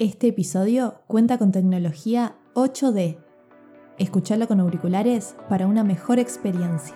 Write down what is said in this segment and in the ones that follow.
Este episodio cuenta con tecnología 8D. Escuchalo con auriculares para una mejor experiencia.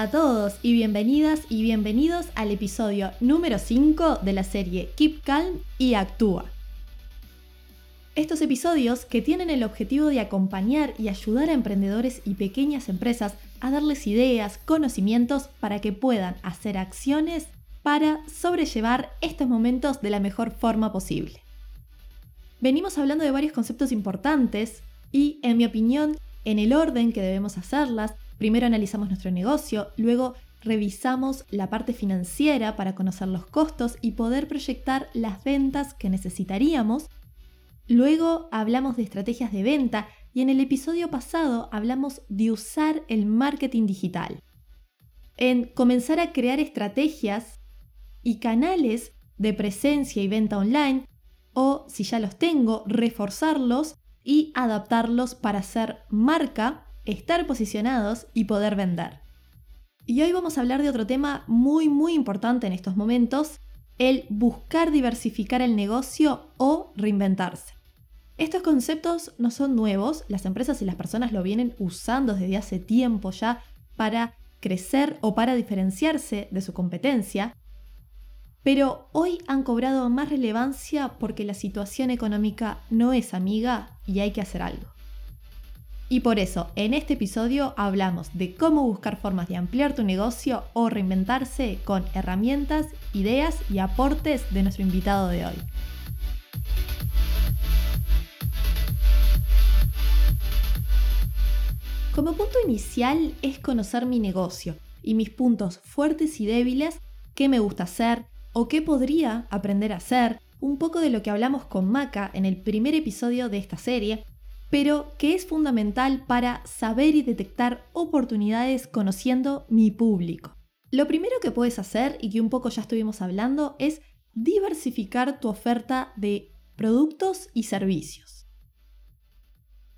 A todos y bienvenidas y bienvenidos al episodio número 5 de la serie Keep Calm y Actúa. Estos episodios que tienen el objetivo de acompañar y ayudar a emprendedores y pequeñas empresas a darles ideas, conocimientos para que puedan hacer acciones para sobrellevar estos momentos de la mejor forma posible. Venimos hablando de varios conceptos importantes y, en mi opinión, en el orden que debemos hacerlas, Primero analizamos nuestro negocio, luego revisamos la parte financiera para conocer los costos y poder proyectar las ventas que necesitaríamos. Luego hablamos de estrategias de venta y en el episodio pasado hablamos de usar el marketing digital. En comenzar a crear estrategias y canales de presencia y venta online o si ya los tengo, reforzarlos y adaptarlos para ser marca estar posicionados y poder vender. Y hoy vamos a hablar de otro tema muy muy importante en estos momentos, el buscar diversificar el negocio o reinventarse. Estos conceptos no son nuevos, las empresas y las personas lo vienen usando desde hace tiempo ya para crecer o para diferenciarse de su competencia, pero hoy han cobrado más relevancia porque la situación económica no es amiga y hay que hacer algo. Y por eso, en este episodio hablamos de cómo buscar formas de ampliar tu negocio o reinventarse con herramientas, ideas y aportes de nuestro invitado de hoy. Como punto inicial es conocer mi negocio y mis puntos fuertes y débiles, qué me gusta hacer o qué podría aprender a hacer, un poco de lo que hablamos con Maca en el primer episodio de esta serie, pero que es fundamental para saber y detectar oportunidades conociendo mi público. Lo primero que puedes hacer, y que un poco ya estuvimos hablando, es diversificar tu oferta de productos y servicios.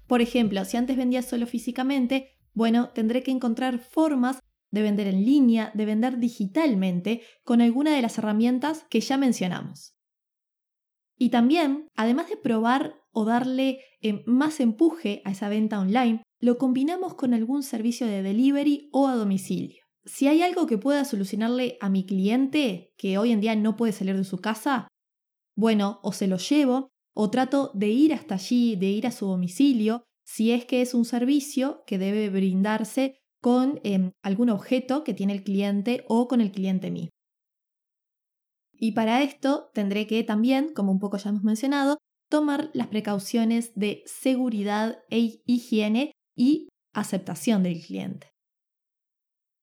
Por ejemplo, si antes vendías solo físicamente, bueno, tendré que encontrar formas de vender en línea, de vender digitalmente, con alguna de las herramientas que ya mencionamos. Y también, además de probar o darle eh, más empuje a esa venta online, lo combinamos con algún servicio de delivery o a domicilio. Si hay algo que pueda solucionarle a mi cliente que hoy en día no puede salir de su casa, bueno, o se lo llevo o trato de ir hasta allí, de ir a su domicilio, si es que es un servicio que debe brindarse con em, algún objeto que tiene el cliente o con el cliente mismo. Y para esto tendré que también, como un poco ya hemos mencionado, tomar las precauciones de seguridad e higiene y aceptación del cliente.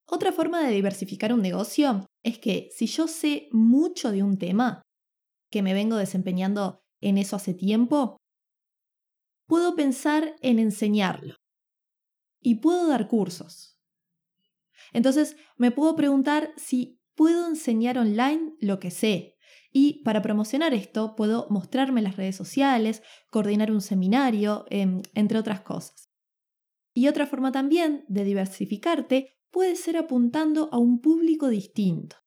Otra forma de diversificar un negocio es que si yo sé mucho de un tema, que me vengo desempeñando en eso hace tiempo, puedo pensar en enseñarlo y puedo dar cursos. Entonces me puedo preguntar si puedo enseñar online lo que sé, y para promocionar esto puedo mostrarme en las redes sociales, coordinar un seminario, em, entre otras cosas. Y otra forma también de diversificarte puede ser apuntando a un público distinto.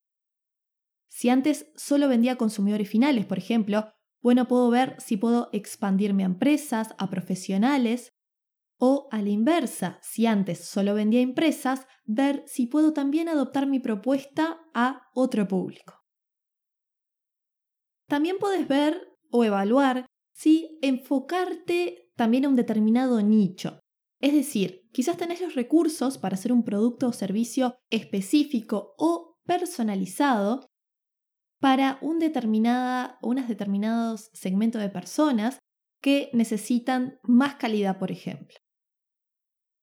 Si antes solo vendía a consumidores finales, por ejemplo, bueno, puedo ver si puedo expandirme a empresas, a profesionales, o a la inversa, si antes solo vendía a empresas, ver si puedo también adoptar mi propuesta a otro público. También puedes ver o evaluar si enfocarte también a un determinado nicho. Es decir, quizás tenés los recursos para hacer un producto o servicio específico o personalizado, para un determinada, unos determinados segmentos de personas que necesitan más calidad, por ejemplo.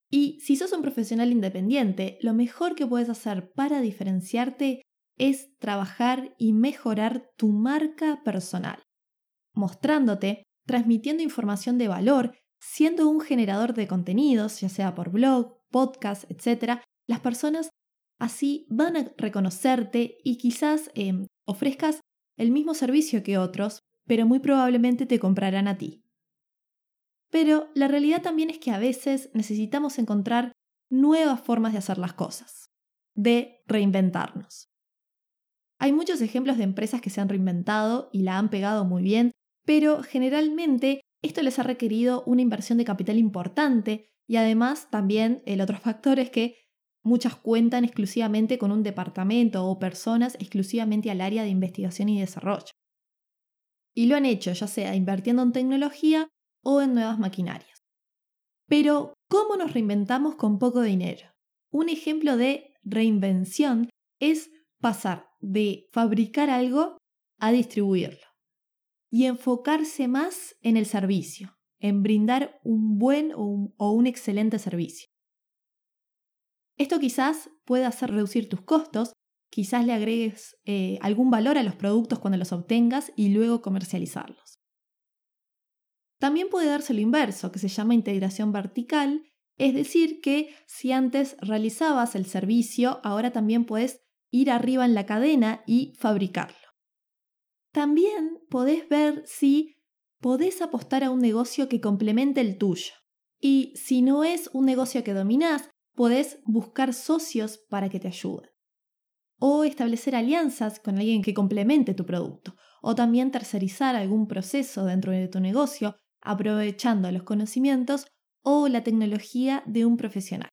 Y si sos un profesional independiente, lo mejor que puedes hacer para diferenciarte es trabajar y mejorar tu marca personal, mostrándote, transmitiendo información de valor, siendo un generador de contenidos, ya sea por blog, podcast, etc. Las personas así van a reconocerte y quizás em, ofrezcas el mismo servicio que otros, pero muy probablemente te comprarán a ti. Pero la realidad también es que a veces necesitamos encontrar nuevas formas de hacer las cosas, de reinventarnos. Hay muchos ejemplos de empresas que se han reinventado y la han pegado muy bien, pero generalmente esto les ha requerido una inversión de capital importante y además también el otro factor es que muchas cuentan exclusivamente con un departamento o personas exclusivamente al área de investigación y desarrollo. Y lo han hecho ya sea invirtiendo en tecnología o en nuevas maquinarias. Pero, ¿cómo nos reinventamos con poco dinero? Un ejemplo de reinvención es pasar de fabricar algo a distribuirlo y enfocarse más en el servicio, en brindar un buen o un, excelente servicio. Esto quizás pueda hacer reducir tus costos, quizás le agregues eh, algún valor a los productos cuando los obtengas y luego comercializarlos. También puede darse lo inverso, que se llama integración vertical, es decir, que si antes realizabas el servicio, ahora también puedes ir arriba en la cadena y fabricarlo. También podés ver si podés apostar a un negocio que complemente el tuyo. Y si no es un negocio que dominás, podés buscar socios para que te ayuden. O establecer alianzas con alguien que complemente tu producto. O también tercerizar algún proceso dentro de tu negocio aprovechando los conocimientos o la tecnología de un profesional.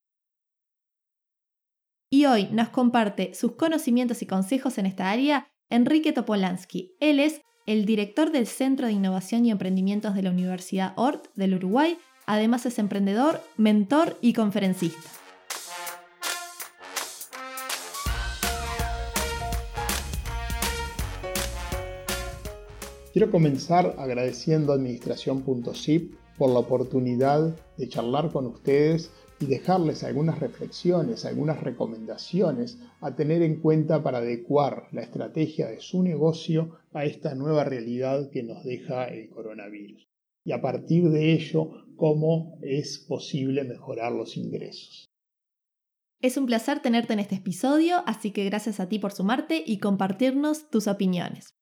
Y hoy nos comparte sus conocimientos y consejos en esta área Enrique Topolansky. Él es el director del Centro de Innovación y Emprendimientos de la Universidad ORT del Uruguay. Además es emprendedor, mentor y conferencista. Quiero comenzar agradeciendo a Administración.zip por la oportunidad de charlar con ustedes y dejarles algunas reflexiones, algunas recomendaciones a tener en cuenta para adecuar la estrategia de su negocio a esta nueva realidad que nos deja el coronavirus. Y a partir de ello, cómo es posible mejorar los ingresos. Es un placer tenerte en este episodio, así que gracias a ti por sumarte y compartirnos tus opiniones.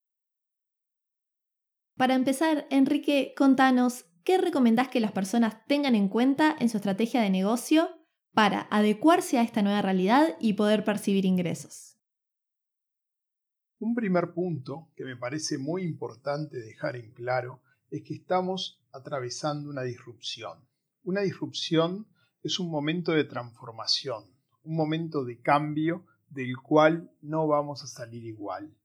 Para empezar, Enrique, contanos, ¿qué recomendás que las personas tengan en cuenta en su estrategia de negocio para adecuarse a esta nueva realidad y poder percibir ingresos? Un primer punto que me parece muy importante dejar en claro es que estamos atravesando una disrupción. Una disrupción es un momento de transformación, un momento de cambio del cual no vamos a salir igual.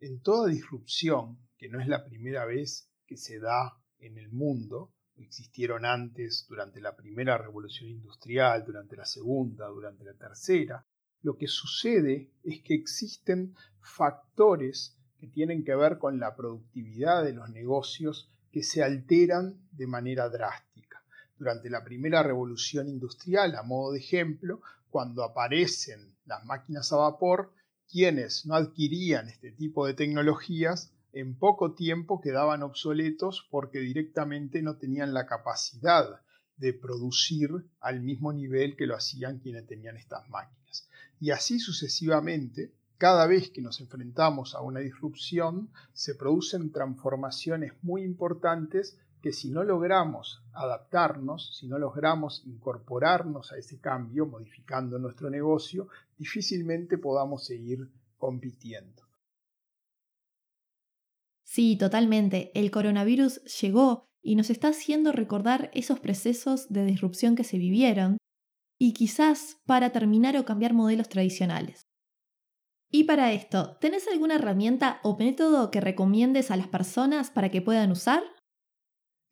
En toda disrupción que no es la primera vez que se da en el mundo, existieron antes durante la primera revolución industrial, durante la segunda, durante la tercera, lo que sucede es que existen factores que tienen que ver con la productividad de los negocios que se alteran de manera drástica. Durante la primera revolución industrial, a modo de ejemplo, cuando aparecen las máquinas a vapor, quienes no adquirían este tipo de tecnologías en poco tiempo quedaban obsoletos porque directamente no tenían la capacidad de producir al mismo nivel que lo hacían quienes tenían estas máquinas. Y así sucesivamente, cada vez que nos enfrentamos a una disrupción, se producen transformaciones muy importantes que si no logramos adaptarnos, si no logramos incorporarnos a ese cambio, modificando nuestro negocio, difícilmente podamos seguir compitiendo. Sí, totalmente. El coronavirus llegó y nos está haciendo recordar esos procesos de disrupción que se vivieron y quizás para terminar o cambiar modelos tradicionales. Y para esto, ¿tenés alguna herramienta o método que recomiendes a las personas para que puedan usar?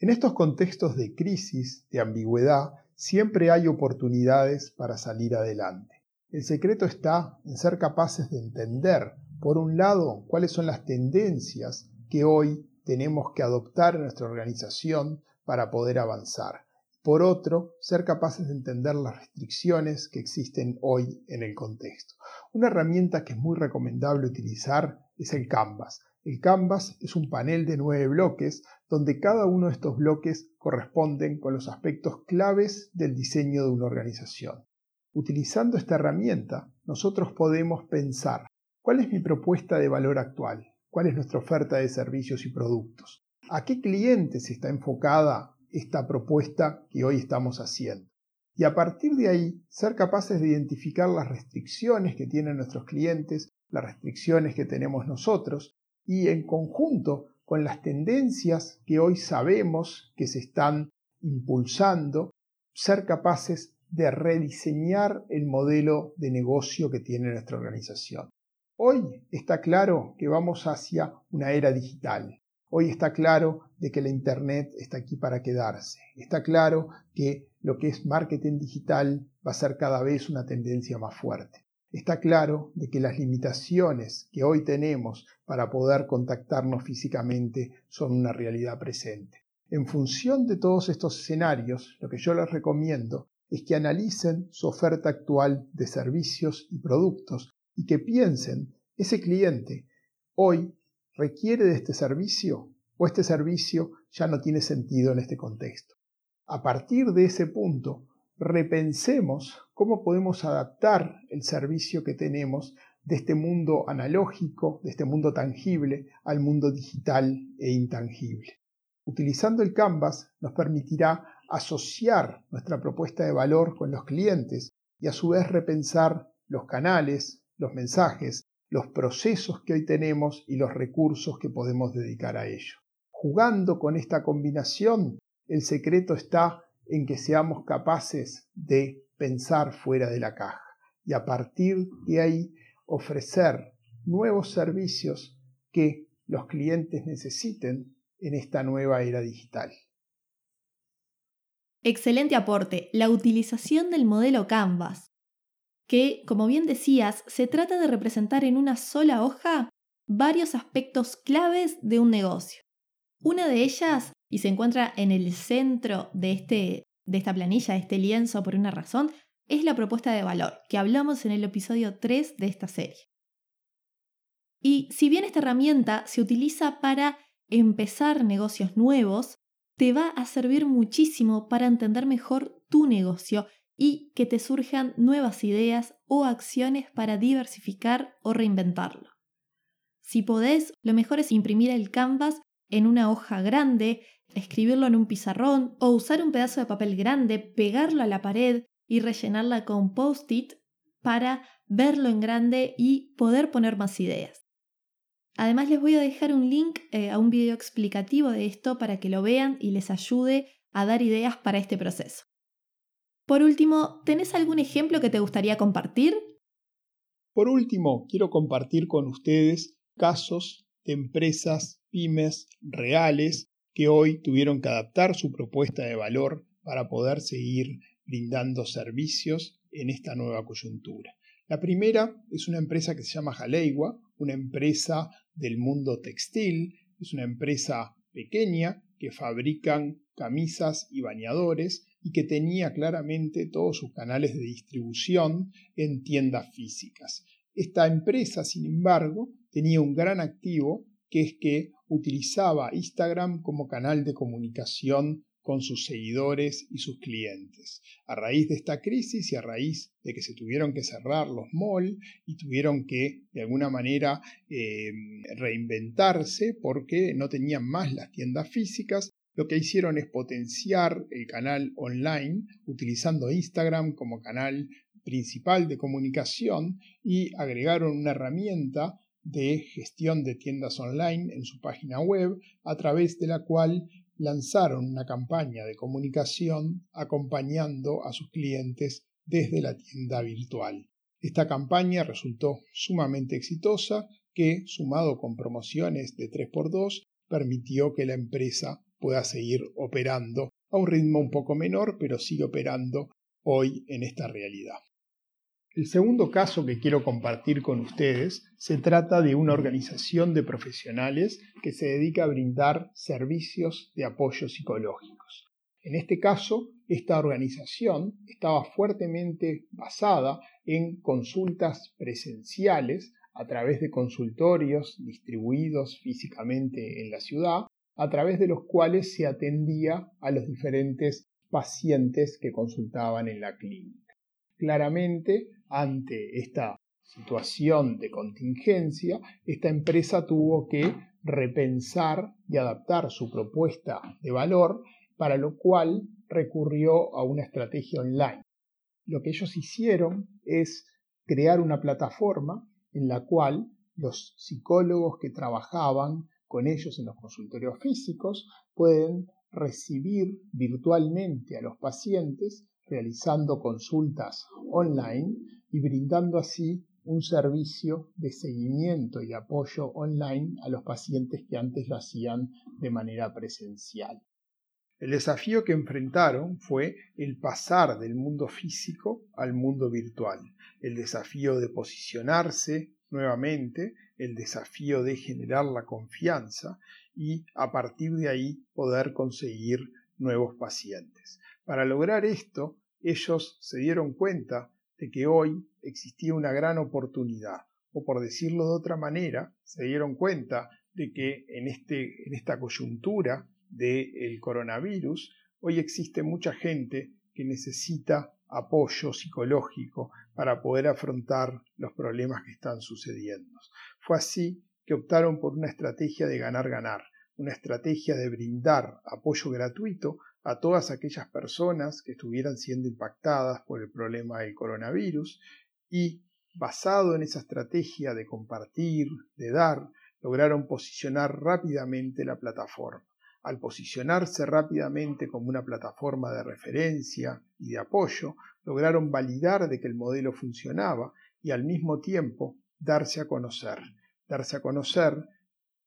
En estos contextos de crisis, de ambigüedad, siempre hay oportunidades para salir adelante. El secreto está en ser capaces de entender Por un lado, cuáles son las tendencias que hoy tenemos que adoptar en nuestra organización para poder avanzar. Por otro, ser capaces de entender las restricciones que existen hoy en el contexto. Una herramienta que es muy recomendable utilizar es el Canvas. El Canvas es un panel de nueve bloques donde cada uno de estos bloques corresponden con los aspectos claves del diseño de una organización. Utilizando esta herramienta, nosotros podemos pensar cuál es mi propuesta de valor actual, cuál es nuestra oferta de servicios y productos, a qué clientes está enfocada esta propuesta que hoy estamos haciendo. Y a partir de ahí, ser capaces de identificar las restricciones que tienen nuestros clientes, las restricciones que tenemos nosotros, y en conjunto con las tendencias que hoy sabemos que se están impulsando, ser capaces de rediseñar el modelo de negocio que tiene nuestra organización. Hoy está claro que vamos hacia una era digital. Hoy está claro de que la Internet está aquí para quedarse. Está claro que lo que es marketing digital va a ser cada vez una tendencia más fuerte. Está claro de que las limitaciones que hoy tenemos para poder contactarnos físicamente son una realidad presente. En función de todos estos escenarios, lo que yo les recomiendo es que analicen su oferta actual de servicios y productos y que piensen, ese cliente hoy requiere de este servicio o este servicio ya no tiene sentido en este contexto. A partir de ese punto, repensemos cómo podemos adaptar el servicio que tenemos de este mundo analógico, de este mundo tangible, al mundo digital e intangible. Utilizando el Canvas nos permitirá asociar nuestra propuesta de valor con los clientes y a su vez repensar los canales, los mensajes, los procesos que hoy tenemos y los recursos que podemos dedicar a ello. Jugando con esta combinación, el secreto está en que seamos capaces de pensar fuera de la caja y a partir de ahí ofrecer nuevos servicios que los clientes necesiten en esta nueva era digital. Excelente aporte, la utilización del modelo Canvas que, como bien decías, se trata de representar en una sola hoja varios aspectos claves de un negocio. Una de ellas, y se encuentra en el centro de, este, de esta planilla, de este lienzo por una razón, es la propuesta de valor, que hablamos en el episodio 3 de esta serie. Y si bien esta herramienta se utiliza para empezar negocios nuevos, te va a servir muchísimo para entender mejor tu negocio y que te surjan nuevas ideas o acciones para diversificar o reinventarlo. Si podés, lo mejor es imprimir el canvas en una hoja grande, escribirlo en un pizarrón o usar un pedazo de papel grande, pegarlo a la pared y rellenarla con post-it para verlo en grande y poder poner más ideas. Además les voy a dejar un link eh, a un video explicativo de esto para que lo vean y les ayude a dar ideas para este proceso. Por último, ¿tenés algún ejemplo que te gustaría compartir? Por último, quiero compartir con ustedes casos de empresas, pymes reales que hoy tuvieron que adaptar su propuesta de valor para poder seguir brindando servicios en esta nueva coyuntura. La primera es una empresa que se llama Jaleiwa, una empresa del mundo textil, es una empresa pequeña que fabrican camisas y bañadores y que tenía claramente todos sus canales de distribución en tiendas físicas. Esta empresa, sin embargo, tenía un gran activo que es que utilizaba Instagram como canal de comunicación con sus seguidores y sus clientes. A raíz de esta crisis y a raíz de que se tuvieron que cerrar los malls y tuvieron que de alguna manera eh, reinventarse porque no tenían más las tiendas físicas, lo que hicieron es potenciar el canal online utilizando Instagram como canal principal de comunicación y agregaron una herramienta de gestión de tiendas online en su página web a través de la cual lanzaron una campaña de comunicación acompañando a sus clientes desde la tienda virtual. Esta campaña resultó sumamente exitosa que, sumado con promociones de 3x2, permitió que la empresa pueda seguir operando a un ritmo un poco menor, pero sigue operando hoy en esta realidad. El segundo caso que quiero compartir con ustedes se trata de una organización de profesionales que se dedica a brindar servicios de apoyo psicológicos. En este caso, esta organización estaba fuertemente basada en consultas presenciales a través de consultorios distribuidos físicamente en la ciudad, a través de los cuales se atendía a los diferentes pacientes que consultaban en la clínica. Claramente, ante esta situación de contingencia, esta empresa tuvo que repensar y adaptar su propuesta de valor, para lo cual recurrió a una estrategia online. Lo que ellos hicieron es crear una plataforma en la cual los psicólogos que trabajaban con ellos en los consultorios físicos pueden recibir virtualmente a los pacientes realizando consultas online y brindando así un servicio de seguimiento y apoyo online a los pacientes que antes lo hacían de manera presencial. El desafío que enfrentaron fue el pasar del mundo físico al mundo virtual, el desafío de posicionarse nuevamente, el desafío de generar la confianza y a partir de ahí poder conseguir nuevos pacientes. Para lograr esto, ellos se dieron cuenta de que hoy existía una gran oportunidad, o por decirlo de otra manera, se dieron cuenta de que en, este, en esta coyuntura del coronavirus, hoy existe mucha gente que necesita apoyo psicológico para poder afrontar los problemas que están sucediendo. Fue así que optaron por una estrategia de ganar-ganar, una estrategia de brindar apoyo gratuito a todas aquellas personas que estuvieran siendo impactadas por el problema del coronavirus y, basado en esa estrategia de compartir, de dar, lograron posicionar rápidamente la plataforma. Al posicionarse rápidamente como una plataforma de referencia y de apoyo, lograron validar de que el modelo funcionaba y al mismo tiempo darse a conocer. Darse a conocer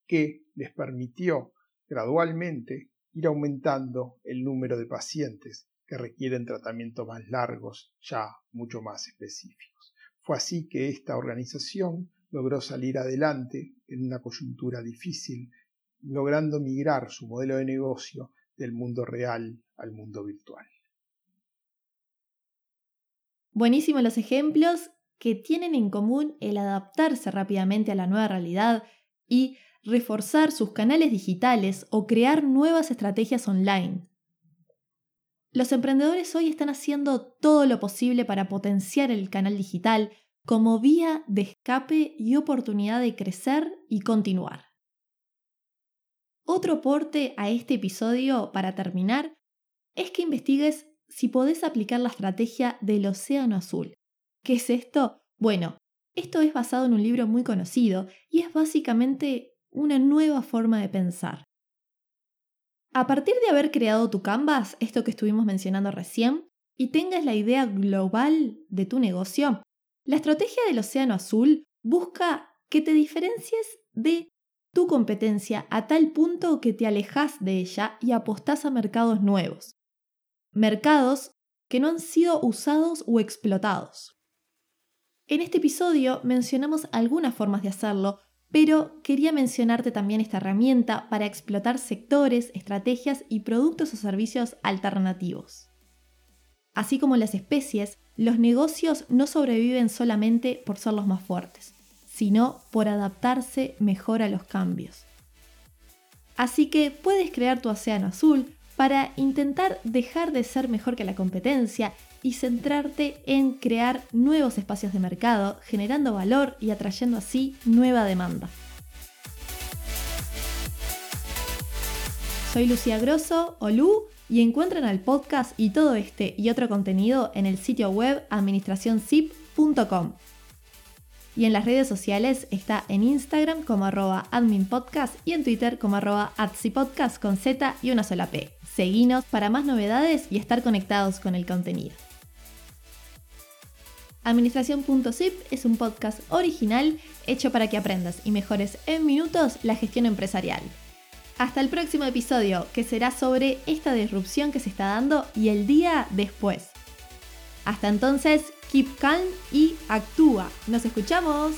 que les permitió gradualmente ir aumentando el número de pacientes que requieren tratamientos más largos, ya mucho más específicos. Fue así que esta organización logró salir adelante en una coyuntura difícil, logrando migrar su modelo de negocio del mundo real al mundo virtual. Buenísimos los ejemplos que tienen en común el adaptarse rápidamente a la nueva realidad y reforzar sus canales digitales o crear nuevas estrategias online. Los emprendedores hoy están haciendo todo lo posible para potenciar el canal digital como vía de escape y oportunidad de crecer y continuar. Otro aporte a este episodio para terminar es que investigues si podés aplicar la estrategia del océano azul. ¿Qué es esto? Bueno, esto es basado en un libro muy conocido y es básicamente una nueva forma de pensar. A partir de haber creado tu Canvas, esto que estuvimos mencionando recién, y tengas la idea global de tu negocio, la estrategia del océano azul busca que te diferencies de tu competencia a tal punto que te alejas de ella y apostás a mercados nuevos mercados que no han sido usados o explotados. En este episodio mencionamos algunas formas de hacerlo, pero quería mencionarte también esta herramienta para explotar sectores, estrategias y productos o servicios alternativos. Así como las especies, los negocios no sobreviven solamente por ser los más fuertes, sino por adaptarse mejor a los cambios. Así que puedes crear tu océano azul, para intentar dejar de ser mejor que la competencia y centrarte en crear nuevos espacios de mercado, generando valor y atrayendo así nueva demanda. Soy Lucía Grosso, o y encuentran el podcast y todo este y otro contenido en el sitio web administracionzip.com. Y en las redes sociales está en Instagram como arroba adminpodcast y en Twitter como arroba adsipodcast con Z y una sola P. Seguinos para más novedades y estar conectados con el contenido. Administración.zip es un podcast original hecho para que aprendas y mejores en minutos la gestión empresarial. Hasta el próximo episodio, que será sobre esta disrupción que se está dando y el día después. Hasta entonces, keep calm y actúa. Nos escuchamos.